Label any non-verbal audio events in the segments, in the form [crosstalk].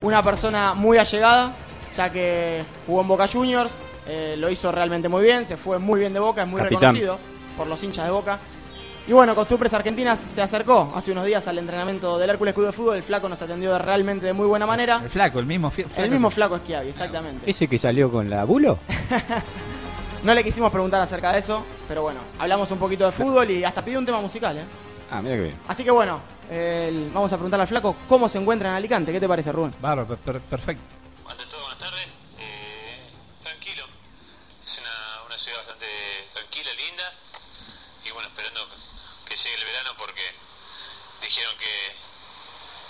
Una persona muy allegada, ya que jugó en Boca Juniors, eh, lo hizo realmente muy bien, se fue muy bien de Boca, es muy Capitán. reconocido por los hinchas de Boca. Y bueno, Costumbres Argentinas se acercó hace unos días al entrenamiento del Hércules Club de Fútbol, el flaco nos atendió de- realmente de muy buena manera. El flaco, el mismo flaco. El mismo flaco Schiavi, exactamente. ¿Ese que salió con la bulo? [laughs] No le quisimos preguntar acerca de eso, pero bueno, hablamos un poquito de fútbol y hasta pidió un tema musical, ¿eh? Ah, mira que bien. Así que bueno, el- vamos a preguntarle al flaco cómo se encuentra en Alicante. ¿Qué te parece, Rubén? Bárbaro, per- per- perfecto. Ante todo, buenas tardes. Eh, tranquilo. Es una, una ciudad bastante tranquila, linda. Y bueno, esperando que llegue el verano porque dijeron que,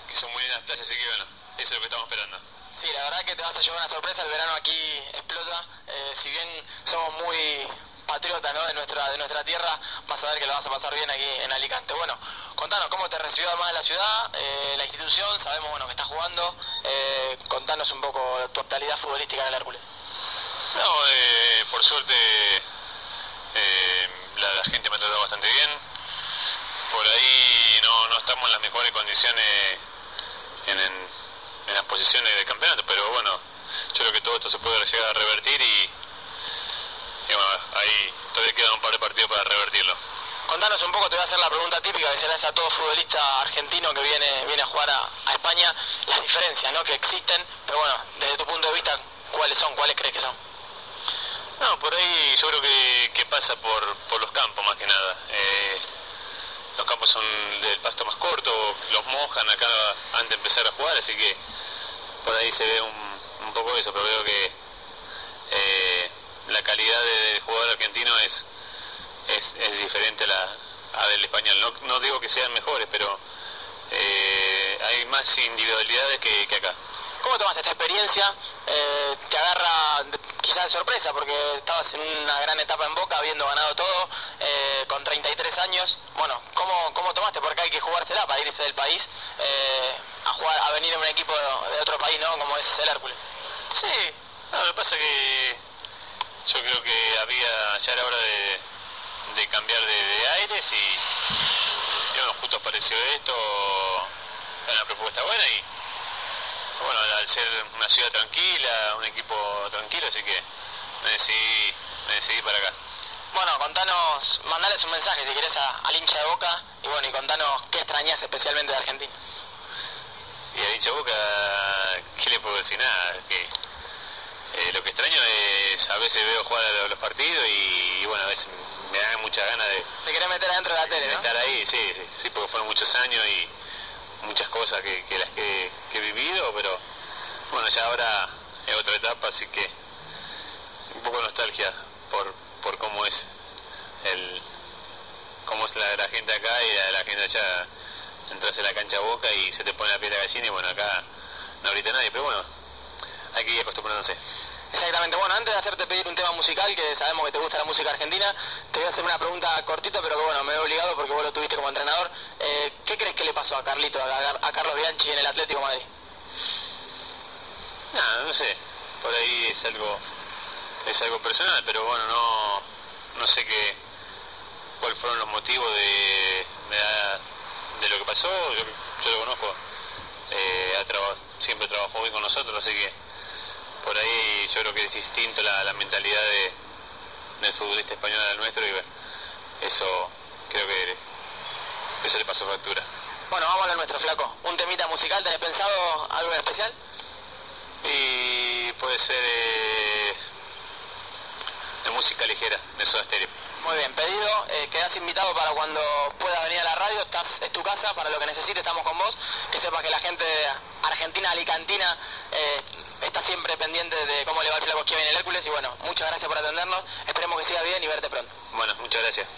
que son muy lindas playas, así que bueno, eso es lo que estamos esperando. Sí, la verdad que te vas a llevar una sorpresa, el verano aquí explota, eh, si bien somos muy patriotas ¿no? de nuestra de nuestra tierra, vas a ver que lo vas a pasar bien aquí en Alicante. Bueno, contanos cómo te recibió además de la ciudad, eh, la institución, sabemos bueno que estás jugando, eh, contanos un poco tu actualidad futbolística en el Hércules. No, eh, por suerte eh, la, gente me ha tratado bastante bien. Por ahí no, no estamos en las mejores condiciones en, en, en las posiciones de campeonato, pero bueno, yo creo que todo esto se puede llegar a revertir y, y bueno, ahí todavía quedan un par de partidos para revertirlo. Contanos un poco, te voy a hacer la pregunta típica que se le hace a todo futbolista argentino que viene, viene a jugar a, España, las diferencias ¿no? que existen, pero bueno, desde tu punto de vista, ¿cuáles son? ¿Cuáles crees que son? No, por ahí yo creo que, pasa por, por los campos más que nada. Eh, los campos son del pasto más corto, los mojan acá antes de empezar a jugar, así que por ahí se ve un, poco eso, pero veo que eh, la calidad de- del jugador argentino es diferente a la a del español. No, no digo que sean mejores, pero eh, hay más individualidades que, que acá. ¿Cómo tomas esta experiencia? Eh, te agarra quizás de sorpresa porque estabas en una gran etapa en Boca, habiendo ganado todo, eh, con 33 años. Bueno, ¿cómo, ¿cómo tomaste? Porque hay que jugársela para irse del país eh, a jugar, a venir en un equipo de, de otro país, ¿no? Como es el Hércules. Sí, no, lo que pasa que yo creo que había, ya era hora de, de cambiar de, de aires y, bueno, justo apareció esto, una propuesta buena y bueno, al ser una ciudad tranquila, un equipo tranquilo, así que me decidí, me decidí para acá. Bueno, contanos, mandales un mensaje si querés a- al hincha de Boca y bueno, y contanos qué extrañas especialmente de Argentina. Y a dicha boca, ¿qué le puedo decir? Nada, que eh, lo que extraño es, a veces veo jugar a los- partidos y, y, bueno, a veces me da mucha ganas de, Te querés meter adentro de la tele, de ¿no? estar ahí, sí, sí, sí, porque fueron muchos años y muchas cosas que, que las que, que he vivido, pero bueno, ya ahora es otra etapa, así que un poco de nostalgia por, por cómo es el cómo es la, la gente acá y la, la gente allá entras en la cancha boca y se te pone la piel de gallina y bueno acá no grita nadie, pero bueno, hay que ir acostumbrándose. Exactamente, bueno, antes de hacerte pedir un tema musical, que sabemos que te gusta la música argentina, te voy a hacer una pregunta cortita, pero que bueno, me he obligado porque vos lo tuviste como entrenador. Eh, ¿Qué crees que le pasó a Carlito, a, a Carlos Bianchi en el Atlético Madrid? Nada, no sé, por ahí es algo es algo personal, pero bueno, no no sé qué cuáles fueron los motivos de, de, lo que pasó, yo, yo lo conozco, eh, ha traba- siempre trabajó bien con nosotros, así que por ahí yo creo que es distinto la, la mentalidad de, del futbolista español al nuestro y bueno, eso creo que eso le pasó factura. Bueno, vamos a nuestro, flaco. ¿Un temita musical? ¿Tenés pensado algo en especial? Y puede ser eh, de música ligera, de Soda Stereo. Muy bien, pedido. Eh, quedás invitado para cuando puedas venir a la radio. Estás, es tu casa, para lo que necesites estamos con vos. Que sepas que la gente argentina, alicantina, eh, está siempre pendiente de cómo le va el flaco en el Hércules. Y bueno, muchas gracias por atendernos. Esperemos que siga bien y verte pronto. Bueno, muchas gracias.